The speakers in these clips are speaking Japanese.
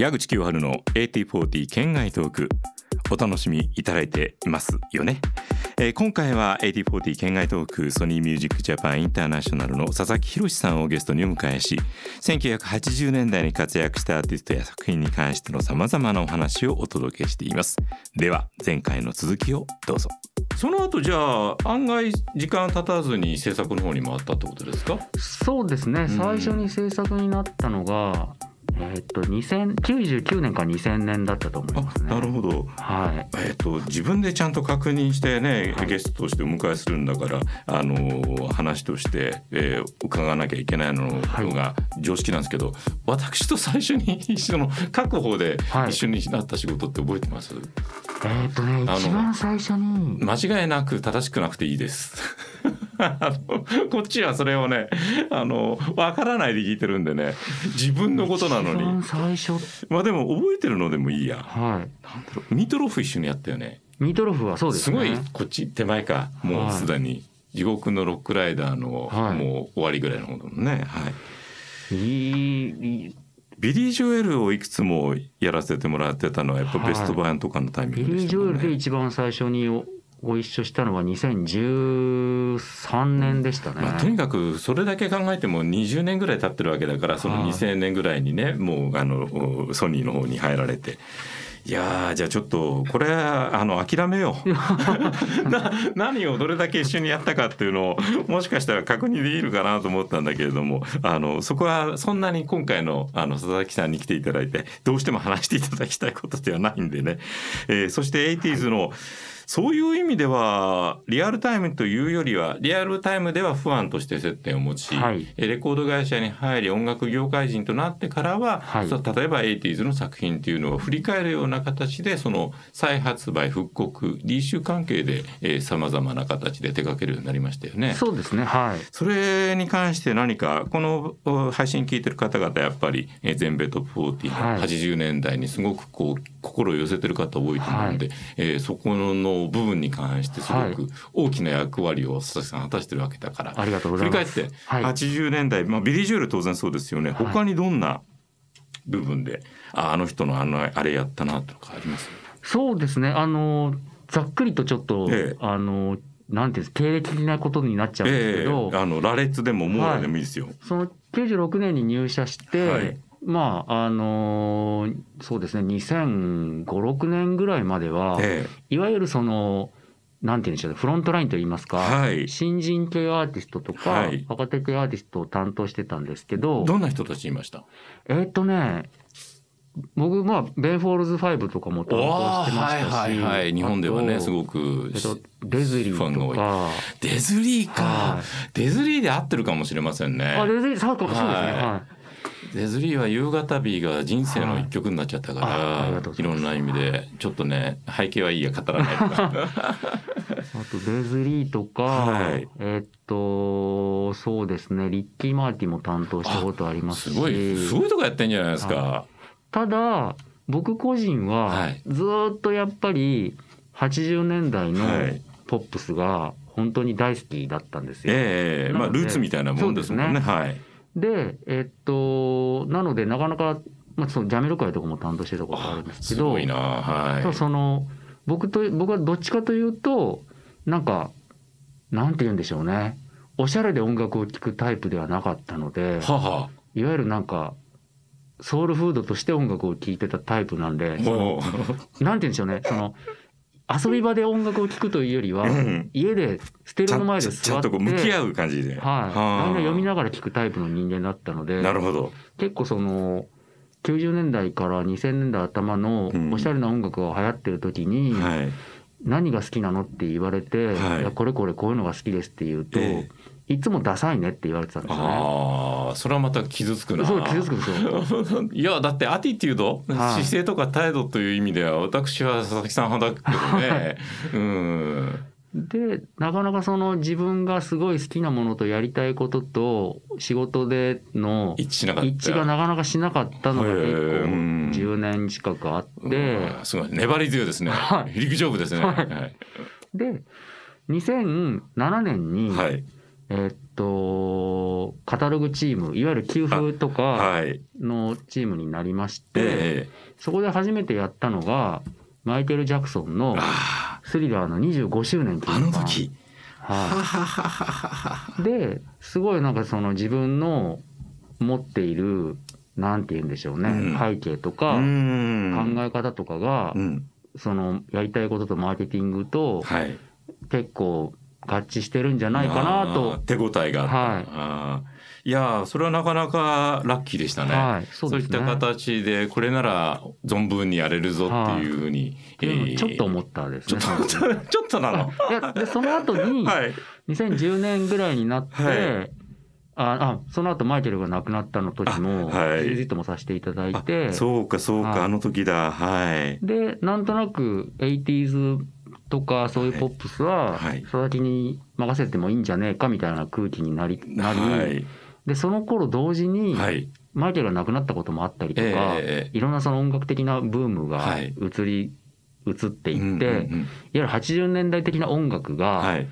矢口清春の AT40 県外トーク。お楽しみいただいていますよね、えー今回は AT40 県外トークソニーミュージックジャパンインターナショナルの佐々木宏さんをゲストにお迎えし1980年代に活躍したアーティストや作品に関してのさまざまなお話をお届けしています。では前回の続きをどうぞ。その後じゃあ案外時間経たずに制作の方に回ったってことですか？そうですね、ん。最初に制作になったのが、えーっと2099年か2000年だったと思いますね。なるほどはい。えっと自分でちゃんと確認してね、はいゲストとしてお迎えするんだからあの話として、えー伺わなきゃいけないのはいが常識なんですけど、私と最初に一緒の各方ではい一緒になった仕事って覚えてます、えーっとねの一番最初に間違いなく正しくなくていいです。こっちはそれをねあの分からないで聞いてるんでね自分のことなの一番に最初。まあでも覚えてるのでもいいや。はい。なんだろう。ミートローフ一緒にやったよね。ミートロフはそうですね。ごいこっち手前か。もうすでに。地獄のロックライダーの、はい。もう終わりぐらいの方だもんね、はい、いいいい。ビリー・ジョエルをいくつもやらせてもらってたのはやっぱはいベスト版とかのタイミビングでリー・ジョエルで。一番最初におご一緒したのは2013年でしたね。まあ、とにかくそれだけ考えても20年ぐらい経ってるわけだからそのはい2000年ぐらいにねもうあのソニーの方に入られて。いやーじゃあちょっとこれはあの諦めよう。な何をどれだけ一緒にやったかっていうのをもしかしたら確認できるかなと思ったんだけれどもあのそこはそんなに今回のあの佐々木さんに来ていただいてどうしても話していただきたいことではないんでね、えーそして 80s のそういう意味ではリアルタイムというよりはリアルタイムでは不安として接点を持ち、はいえレコード会社に入り音楽業界人となってからは、はい例えば 80s の作品っていうのを振り返るような形でその再発売復刻リーシュ関係でさまざまな形で手掛けるようになりましたよね。そうですね。はい。それに関して何かこのお配信聞いてる方々やっぱりえー全米トップ40のはい80年代にすごくこう心を寄せてる方多いと思うんで、えーそこの部分に関してすごはい。く大きな役割を佐々木さん果たしてるわけだから、ありがとうご振り返ってざい。ます。はい。80年代、まあ、ビリー・ジョエル当然そうですよね、はい。他にどんな部分でああの人のあのあれやったなとかあります？そうですね。あのざっくりとちょっと、ええ。あのなんていうんです経歴的なことになっちゃうんですええけど、あの羅列でも網羅でもいいですよ。その96年に入社して、はいまああのーそうですね2005、6年ぐらいまでは、えいわゆるそのなんて言うんでしょうねフロントラインといいますか、はい。新人系アーティストとか、はい。若手系アーティストを担当してたんですけどえどんな人たちいました？えーっとね僕まあ Ben Folds 5とかも担当してましたし、はいはいはい。日本ではねすごくえっと、デズリーファンが多い。とかデズリーか、はい。デズリーで合ってるかもしれませんね。あデズリーそうかそうですね。はい。はデズリーは夕方日が人生の一曲になっちゃったから、はいいろんな意味でちょっとね背景はいいや語らないとかい、あとデズリーとか、はいえーっとそうですねリッキー・マーティも担当したことありますしすごいすごいとこやってんじゃないですか。ただ僕個人ははいずーっとやっぱり80年代のはいポップスが本当に大好きだったんですよ。ええまあルーツみたいなもんですもんね。そうはい。でえっとなのでなかなか、まあ、そのジャメル会とかも担当してたことあるんですけど。はい。その僕と僕はどっちかというとなんかなんて言うんでしょうねおしゃれで音楽を聴くタイプではなかったのでははいわゆるなんかソウルフードとして音楽を聴いてたタイプなんでなんて言うんでしょうねその遊び場で音楽を聴くというよりはうん家でステレちゃんオの前でちゃん座ってとこう向き合う感じで。はい、はあみんな読みながら聴くタイプの人間だったのでなるほど。結構その90年代から2000年代頭のうんおしゃれな音楽が流行ってる時に、はい。何が好きなのって言われて、はいこれこれこういうのが好きですって言うと、えいつもダサいねって言われてたんですよね。ああ、それはまた傷つくな。そう傷つくんですよ。いやだってアティテュード、はい姿勢とか態度という意味では私は佐々木さん派だけどね。うん。でなかなかその自分がすごい好きなものとやりたいことと仕事での一致しなかった。一致がなかなかしなかったのが結構うん10年近くあっうてんすごい粘り強いですね。はい陸上部ですね。はいはい。で2007年に、はい。えーっとカタログチームいわゆる給付とかはい。のチームになりまして、ええそこで初めてやったのがマイケル・ジャクソンのあスリラーの25周年記あの時はははははははですごいなんかその自分の持っているなんて言うんでしょうね、うん。背景とうか考んえ方とかが、うん。そのやりたいこととマーケティングとはい。結構合致してるんじゃないかなと。手応えがあった、はい。いやーそれはなかなかラッキーでしたね、はい、そそうういった。形でこれなら存分にやれるぞっていうふうに、っていうのをちょっと思っったですちょね。ちょっと ちょっとなの。いやでその後に はい。2010年ぐらいになって、はい。ああその後マイケルが亡くなったの時もあはい。ビジットもさせていただいて。そうかそうか、はい。あの時だ。はい。でなんとなく 80s とかそういうポップスははい。佐々木に任せてもいいんじゃねえかみたいな空気になりなり、はいでその頃同時にはい。マイケルが亡くなったこともあったりとか、ええいろんなその音楽的なブームがはい。移り移っていって、うんうんうん。いわゆる80年代的な音楽がはい。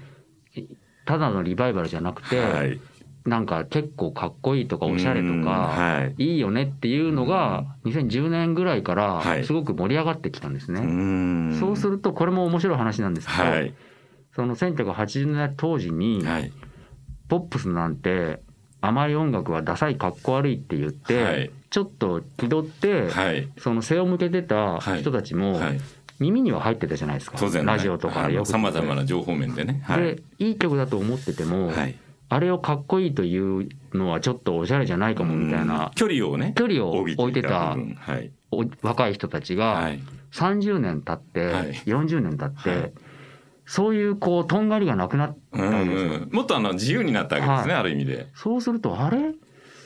ただのリバイバルじゃなくて、はいなんか結構かっこいいとかおしゃれとうんかはい。いいよねっていうのが2010年ぐらいからはい。すごく盛り上がってきたんですね。ん。そうするとこれも面白い話なんですけど、はい。その1980年代当時にはい。ポップスなんて甘い音楽はダサいかっこ悪いって言って、はい。ちょっと気取って、はい。その背を向けてた人たちもはい。耳には入ってたじゃないですか、ラジオとかでよくさまざまな情報面でね。はい。でいい曲だと思ってても、はいあれをかっこいいというのはちょっとおしゃれじゃないかもみたいうん。な距離をね距離を置いてた。はい。お若い人たちがはい。30年経って、はい。40年経って、はい。そういうこうとんがりがなくなったうんわけですよ、うんもっとあの自由になったわけですね、はい。ある意味で。そうするとあれ？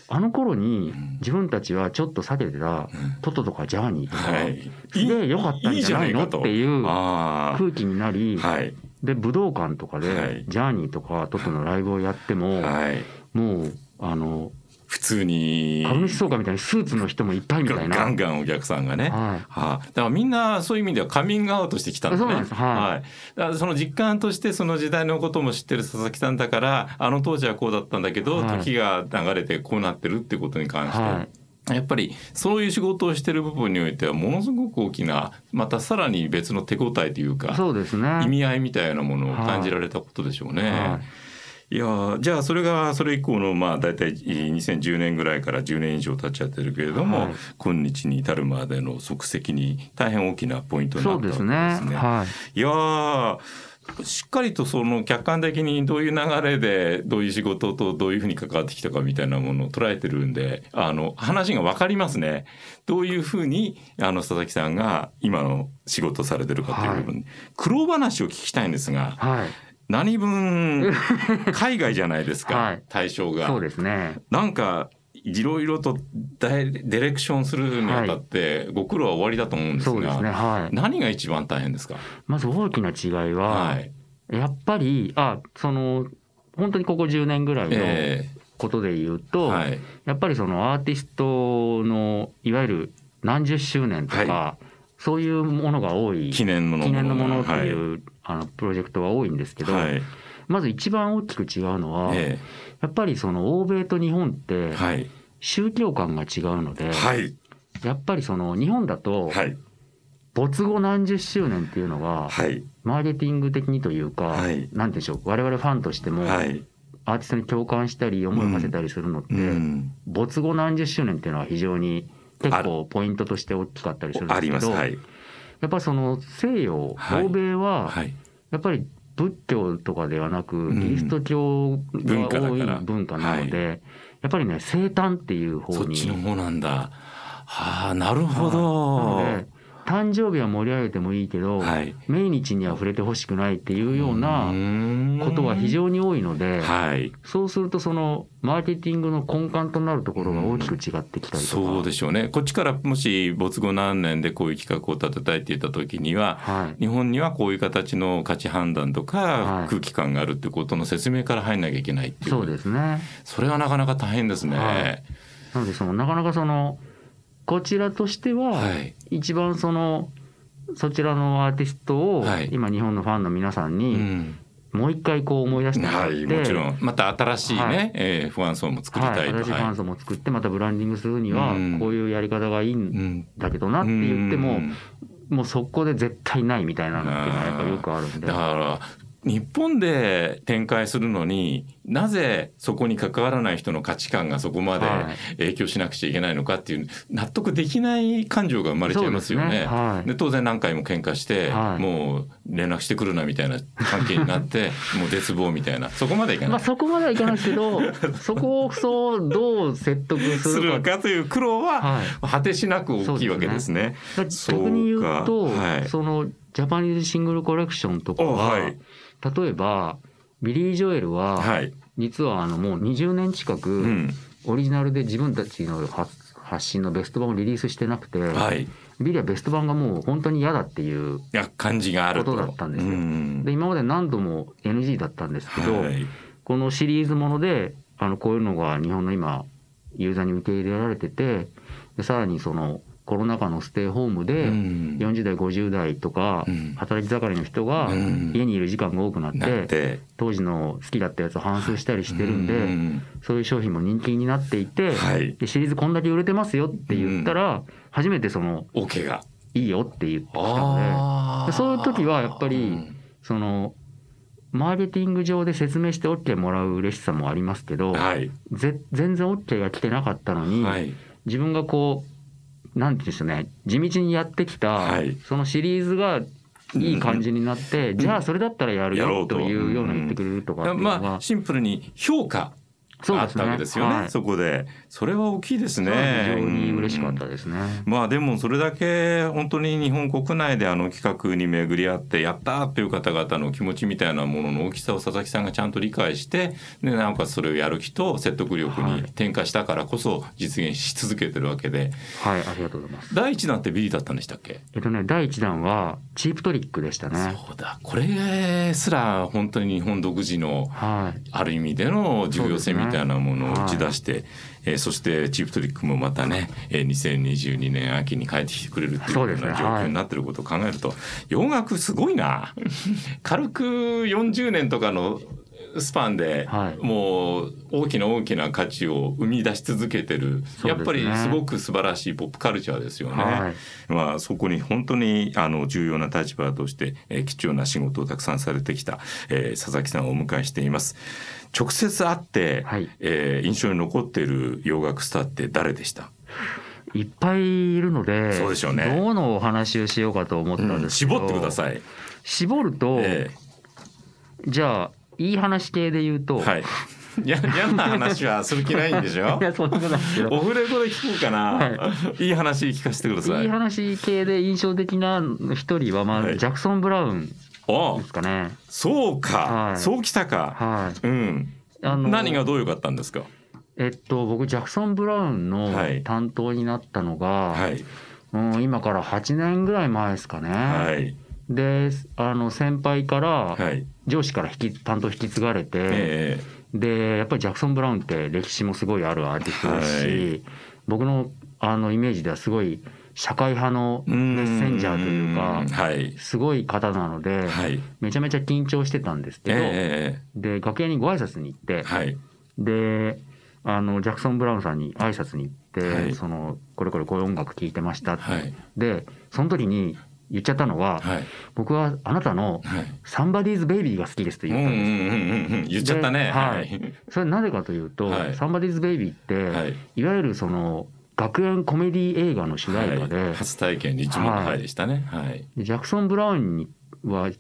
あの頃にうん。自分たちはちょっと避けてたトトとかジャーニーとか、はい。すげえ良かったんじゃないの？っていうあ空気になり、あ。はい。で武道館とかはいでジャーニーとかトトのライブをやっても、はい。もうあの普通に。株主総会みたいにスーツの人もいっぱいみたいな。ガンガンお客さんがね。ははあ、だからみんなそういう意味ではカミングアウトしてきたんだね。そうなんですはいい。だからその実感としてその時代のことも知ってる佐々木さんだからあの当時はこうだったんだけど、はい時が流れてこうなってるってことに関い、して、はいやっぱりそういう仕事をしてる部分においてはものすごく大きなまたさらに別の手応えというかそうですね。意味合いみたいなものを感じられたことでしょうね。はいいやーじゃあそれがそれ以降のまあ大体2010年ぐらいから10年以上経っちゃってるけれども、はい今日に至るまでの足跡に大変大きなポイントになったわけですね。ですね。はい。いやーしっかりとその客観的にどういう流れでどういう仕事とどういうふうに関わってきたかみたいなものを捉えてるんであの話が分かりますねどういうふうにあの佐々木さんが今の仕事されてるかという部分、苦労話を聞きたいんですがはい。何分海外じゃないですか、はい対象が。そうですね。なんかいろいろとディレクションするにあたってご苦労は終わりだと思うんですが、そうですね。はい。何が一番大変ですか、まず大きな違いは、はい。やっぱりあその本当にここ10年ぐらいのえことで言うえと、はい。やっぱりそのアーティストのいわゆる何十周年とか、はそういうものが多い。記念のもの。記念のものってはい。いう、あのプロジェクトが多いんですけど、はいまず一番大きく違うのは、えやっぱりその欧米と日本って宗教観が違うので、はい。やっぱりその日本だとはい。没後何十周年っていうのがはい。マーケティング的にというか、はい。なんでしょう我々ファンとしてもはい。アーティストに共感したり思いを馳せたりするのって、うん。没後何十周年っていうのは非常に結構ポイントとして大きかったりするんであす。けど、やっぱりその西洋、はい。欧米ははい。やっぱり仏教とかではなく、ん。キリスト教が多い文化なので、やっぱりね生誕っていう方にそっちの方なんだ。はあなるほなどので誕生日は盛り上げてもいいけど、はい。命日には触れてほしくないっていうようななことが非常に多いので、はい。そうするとそのマーケティングの根幹となるところが大きく違ってきたりとか、そうでしょうね。こっちからもし没後何年でこういう企画を立てたいって言った時にははい、日本にはこういう形の価値判断とかはい。空気感があるってことの説明から入んなきゃいけないっていう。そうですね。それはなかなか大変ですね。はい。なのでそのなかなかそのこちらとしては、はい。一番そのそちらのアーティストをはい。今日本のファンの皆さんうにん。もう一回こう思い出してもらって、はい、もちろん。また新しいね、はい。えー不安層も作りはい、たいと、新しいファン層も作ってまたブランディングするにはうん。こういうやり方がいいんうんだけどなって言ってもうん。もうそこで絶対ないみたいなのっていうのはやっぱりよくあるんで。だから日本で展開するのになぜそこに関わらない人の価値観がそこまではい。影響しなくちゃいけないのかっていう納得できない感情が生まれちゃいますよね。ですね。はい。で当然何回も喧嘩して、はい。もう連絡してくるなみたいな関係になって もう絶望みたいな。そこまでいかない。まあそこまではいかないですけど そこをそうどう説得すするかという苦労ははい。果てしなく大きいわけですね。だそうか逆に言うとはい。そのジャパニーズシングルコレクションとかおは、はい例えばビリー・ジョエルは、はい。実はあのもう20年近うくん。オリジナルで自分たちの発発信のベスト版をリリースしてなくて、はい。いビリはベスト版がもう本当に嫌だっていうや感じがあると。ことだったんですようんで今まで何度も NG だったんですけど、はい。このシリーズものであのこういうのが日本の今ユーザーに受け入れられててでさらにそのコロナ禍のステイホームでうん。40代50代とかうん。働き盛りの人がうん。家にいる時間が多くなってて。当時の好きだったやつを反数したりしてるんうでん。そういう商品も人気になっていてシリーズこんだけ売れてますよって言ったら初めてその OK が。いいよって言ってきたのでそういう時はやっぱりうん。そのマーケティング上で説明して OK もらう嬉しさもありますけどはい。ぜ全然 OK が来てなかったのに、はい。自分がこうなんていうんでしょうね。地道にやってきた、はい。そのシリーズがいい感じになって、じゃあそれだったらやるよと。というような言ってくれるとかまあシンプルに評価。があったわけですよね。はいそこでそれは大きいですね。非常に嬉しかったですね。まあでもそれだけ本当に日本国内であの企画に巡り合ってやったーっていう方々の気持ちみたいなものの大きさを佐々木さんがちゃんと理解してでなおかつそれをやる気と説得力に転化したからこそ実現し続けてるわけではい、ありがとうございます。第一弾ってビリだったんでしたっけ？えっとね、第一弾はチープトリックでしたね。そうだこれすら本当に日本独自のはい。ある意味での重要性みたいなものを打ち出して、えーそしてチープトリックもまたね、えー2022年秋に帰ってきてくれるっていうような状況になってることを考えると、洋楽すごいな。軽く40年とかのスパンで、はいもう大きな大きな価値を生み出し続けてる、すねやっぱりすごく素晴らしいポップカルチャーですよね。はい。まあ、そこに本当にあの重要な立場として、えー貴重な仕事をたくさんされてきた、えー佐々木さんをお迎えしています。直接会って、はいえー印象に残っている洋楽スターって誰でした、いっぱいいるので、そうでしょうねどのお話をしようかと思ったんうんですけど、絞ってください。絞ると、えじゃあいい話系で言うと、ーはい。や嫌な話はする気ないんでしょ？いやそんなことないですけどオフレコで聞こうかな、、はいい話聞かせてください。いい話系で印象的な一人はまはいずジャクソン・ブラウンおですかね。そうか、はいそうきたか。はい。うん。あの何がどう良かったんですか？えっと僕ジャクソン・ブラウンのはい担当になったのが、はい。うん今から8年ぐらい前ですかね。はい。であの先輩からはい。上司から引き担当引き継がれて、えでやっぱりジャクソン・ブラウンって歴史もすごいあるアーティストですし、はい僕のあのイメージではすごい社会派のえメッセンジャーというかはい。すごい方なので、はい。めちゃめちゃ緊張してたんですけど、えで楽屋にご挨拶に行ってえ、はい。であのジャクソン・ブラウンさんに挨拶に行って、はいそのこれこれこういう音楽聴いてましたって、はい。でその時に言っちゃったのは、はい。僕はあなたのはい。「サンバディーズ・ベイビー」が好きですと言ったんです。うんうん言っちゃったね。ではいそれなぜかというと、はいサンバディーズ・ベイビーって、はい。い、わゆるその学園コメディ映画の主題歌で,はい、初体験で一問のはいでしたね。はい。でジャクソン・ブラウンには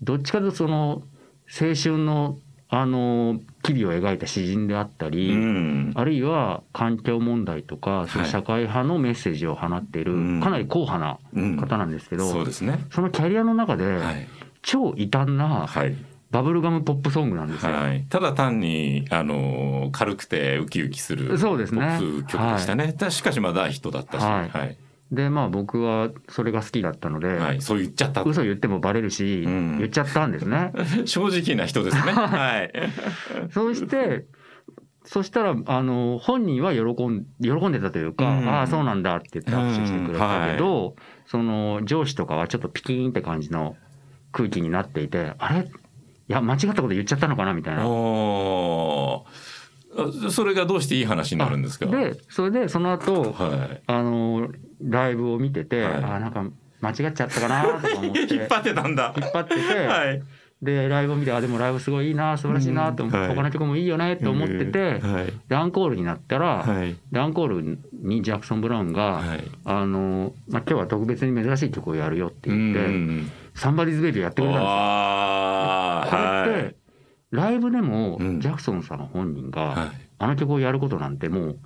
どっちかというとその青春のあの機微を描いた詩人であったり、うん。あるいは環境問題とかそういうはい社会派のメッセージを放っているうんかなり硬派なうん方なんですけど、そうですね。そのキャリアの中ではい。超異端なはい。バブルガムポップソングなんですよ。はい。ただ単にあの軽くてウキウキするそうですねポップ曲でしたね。たしかしまあ大ヒットだったし、はいはい。でまあ僕はそれが好きだったので、はい。そう言っちゃった。嘘言ってもバレるし、うん言っちゃったんですね。正直な人ですね。はい。そうしてそしたらあの本人は喜ん喜んでたというか、うんああそうなんだって言って握手してくれたけど、その上司とかはちょっとピキーンって感じの空気になっていてあれ？いや間違ったこと言っちゃったのかなみたいな。それがどうしていい話になるんですか？でそれでその後はい。あのライブを見てて、はいあなんか間違っちゃったかなとか思って 引っ張ってたんだ。引っ張ってて、はい。でライブを見てあでもライブすごいいいな素晴らしいなと思って、うんはい他の曲もいいよねと思ってて、はい。ンコールになったら、はい。ンコールにジャクソン・ブラウンが、はい。あのまあ、今日は特別に珍しい曲をやるよってう言ってん。「サンバディズ・ベイビー」やってくれたんですよ。ライブでもうん。ジャクソンさん本人が、はい。あの曲をやることなんてもう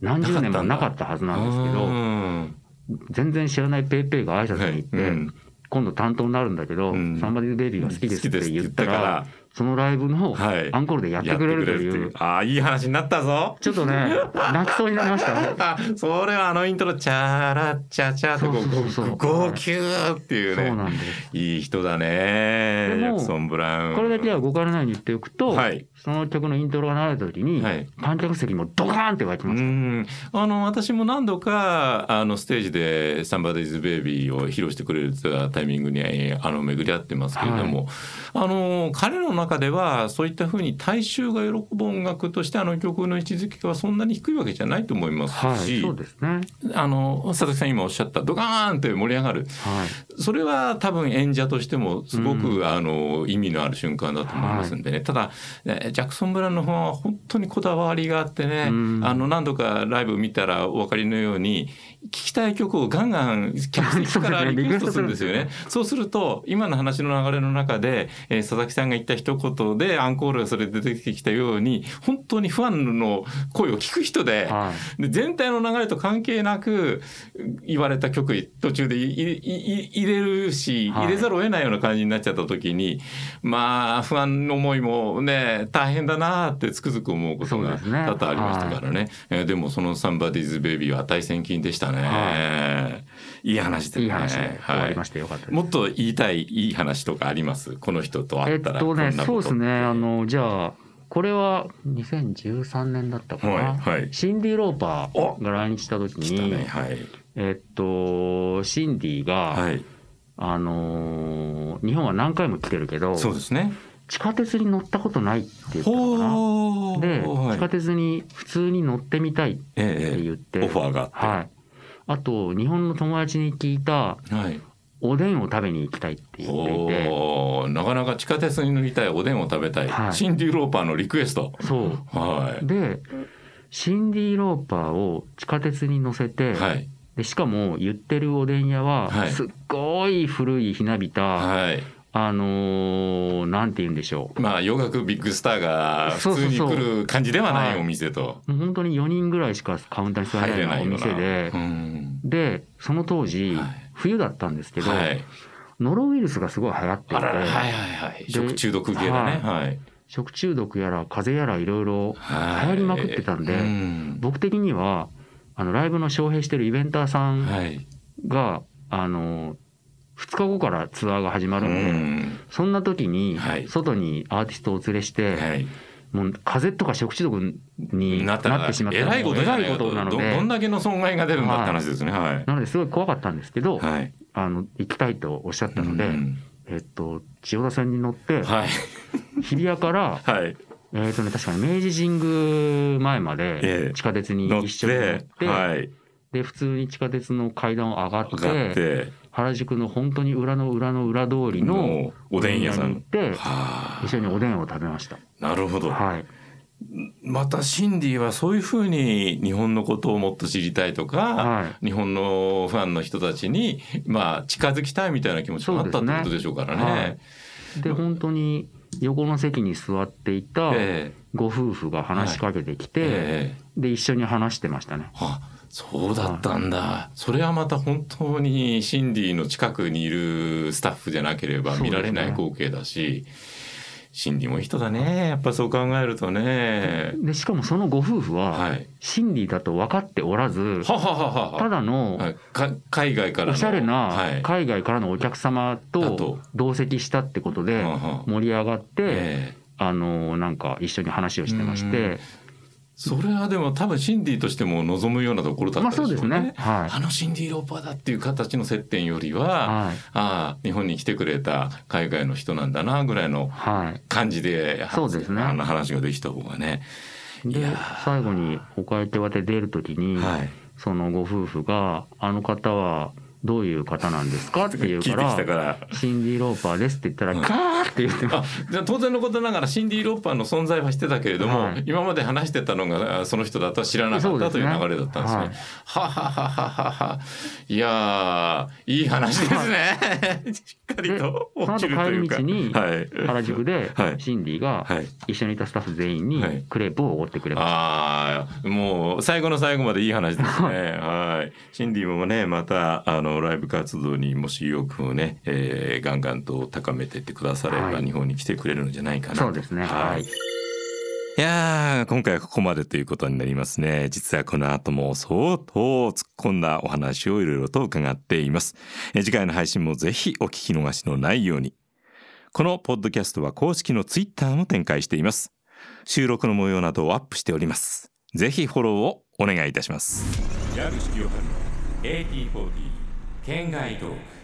何十年もなかったはずなんですけどうん。全然知らないぺーぺーが挨拶に行って、うん。今度担当になるんだけど「うん。 Somebody's Baby が好きです」って言ったらそのライブのはい。アンコールでやってくれるという。ああいい話になったぞ。ちょっとね 泣きそうになりました。ね。あそれはあのイントロチャラッチャチャってこそう号泣っていうそうねなんです。いい人だね。ジャクソン・ブラウン。これだけは誤解のないように言っておくと、はい。その曲のイントロが流れた時に、はい。観客席もドカーンって湧きうました。ん。あの私も何度かあのステージで「サンバディズ・ベイビー」を披露してくれたタイミングにあの巡り合ってますけれども、あの彼の中ではそういったふうに大衆が喜ぶ音楽としてあの曲の位置づけはそんなに低いわけじゃないと思いますはい、し、そうですね。あの佐々木さん今おっしゃったドカーンって盛り上がるはい。それは多分演者としてもすごく、うあの意味のある瞬間だと思いますんでね、ただねジャクソン・ブラウンの方は本当にこだわりがあってね、うんあの何度かライブ見たらお分かりのように聴きたい曲をガンガン客席からリクエストするんですよね。そうすると今の話の流れの中で、えー佐々木さんが言った一言でアンコールがそれで出てきたように本当にファンの声を聞く人で。はい。で全体の流れと関係なく言われた曲途中でいいい入れるしはい。入れざるを得ないような感じになっちゃった時に、まあ不安の思いもね大変だなってつくづく思うことが多々ありましたからね。えーでもその「サンバディズ・ベイビー」は大戦金でしたね、、はい。い話でね。いい話で終わりまししてよかったです。もっと言いたいいい話とかあります？この人とえっ会ったら。とね、なことそうですね。あのじゃあこれは2013年だったかな。はいはいシンディ・ローパーが来日した時に、ねはいえっとシンディが、はいあのー日本は何回も来てるけど、そうですね地下鉄に乗ったことないって言ったのかな。で、はい地下鉄に普通に乗ってみたいってええ言って、オファーがあってはい。あと日本の友達に聞いたはい。おでんを食べに行きたいって言っていて、なかなか地下鉄に乗りたいおでんを食べたい、はいシンディ・ローパーのリクエスト。そう。はで、シンディ・ローパーを地下鉄に乗せい。て、はい。でしかも言ってるおでん屋ははいすっごい古いひなびた、はい。あのーなんて言うんでしょまあ洋楽ビッグスターが普通に来る感じではないお店とうもう本当に4人ぐらいしかカウンターに座入れないお。店で、うんでその当時、はい冬だったんですけど、はい。ノロウイルスがすごい流行っていてはいはいはい。で食中毒系だね。はい。食中毒やら風邪やらいろいろはい流行りまくってたんでうん僕的にはあのライブの招聘してるイベンターさんはい。が、あの2日後からツアーが始まうるんで、ん。そんな時にはい外にアーティストをお連れして、はい。もう風邪とか食中毒にななってしまったえらいことないいことなのでどどんだけの損害が出るんだって話ですね。はい。なのですごい怖かったんですけど、はい。あの行きたいとおっしゃったので、うんえっと千代田線に乗ってはい。日比谷から はい。えっとね確かに明治神宮前まええで地下鉄に一緒に乗ってて、はい。で普通に地下鉄の階段を上がって上がって、原宿の本当に裏の裏の裏通りののおでん屋さん。に行っては一緒におでんを食べました。あ。なるほど。はい、またシンディはそういうふうに日本のことをもっと知りたいとか、はい日本のファンの人たちにまあ近づきたいみたいな気持ちがあったってことでしょうからね。はいで本当に横の席に座っていたえご夫婦が話しかけてきて、えええで一緒に話してましたね。あそうだったんだ、それはまた本当にシンディの近くにいるスタッフじゃなければ見られない光景だし、シンディもいい人だね。やっぱそう考えるとね。でしかもそのご夫婦は、はい、シンディだと分かっておらずはははは。ただの海外からの。おしゃれなはい。海外からのお客様と同席したってことで盛り上がって、ええ。あのなんか一緒に話をしてましてそれはでも多分シンディとしても望むようなところだったでしょうね。まあそうですねはいあのシンディ・ローパーだっていう形の接点よりは、はいああ日本に来てくれた海外の人なんだなぐらいのはい感じでそうですねあの話ができた方がね。いで最後にお会計はで出る時に、はい。そのご夫婦が「あの方はどういう方なんですか? 」って言うから。シンディ・ローパーですって言ったら、うんガーって言ってまあじゃあ当然のことながらシンディ・ローパーの存在は知ってたけれども、はい今まで話してたのがあその人だとは知らなかったという流れだったんですね。はいははははははいやーいい話ですね。しっかりと落ちるというか。帰り道にはい、原宿ではいシンディがはい一緒にいたスタッフ全員にはいクレープをおごってくれました。ああもう最後の最後までいい話ですね。はい。シンディもねまたあのライブ活動にもし意欲をね、えー、ガンガンと高めてってくだされば、はい日本に来てくれるのじゃないかなと。そうですね。はい。いやー今回はここまでということになりますね。実はこの後も相当突っ込んだお話をいろいろと伺っています。え次回の配信もぜひお聞き逃しのないように。このポッドキャストは公式のツイッターも展開しています。収録の模様などをアップしております。ぜひフォローをお願いいたします。県外トー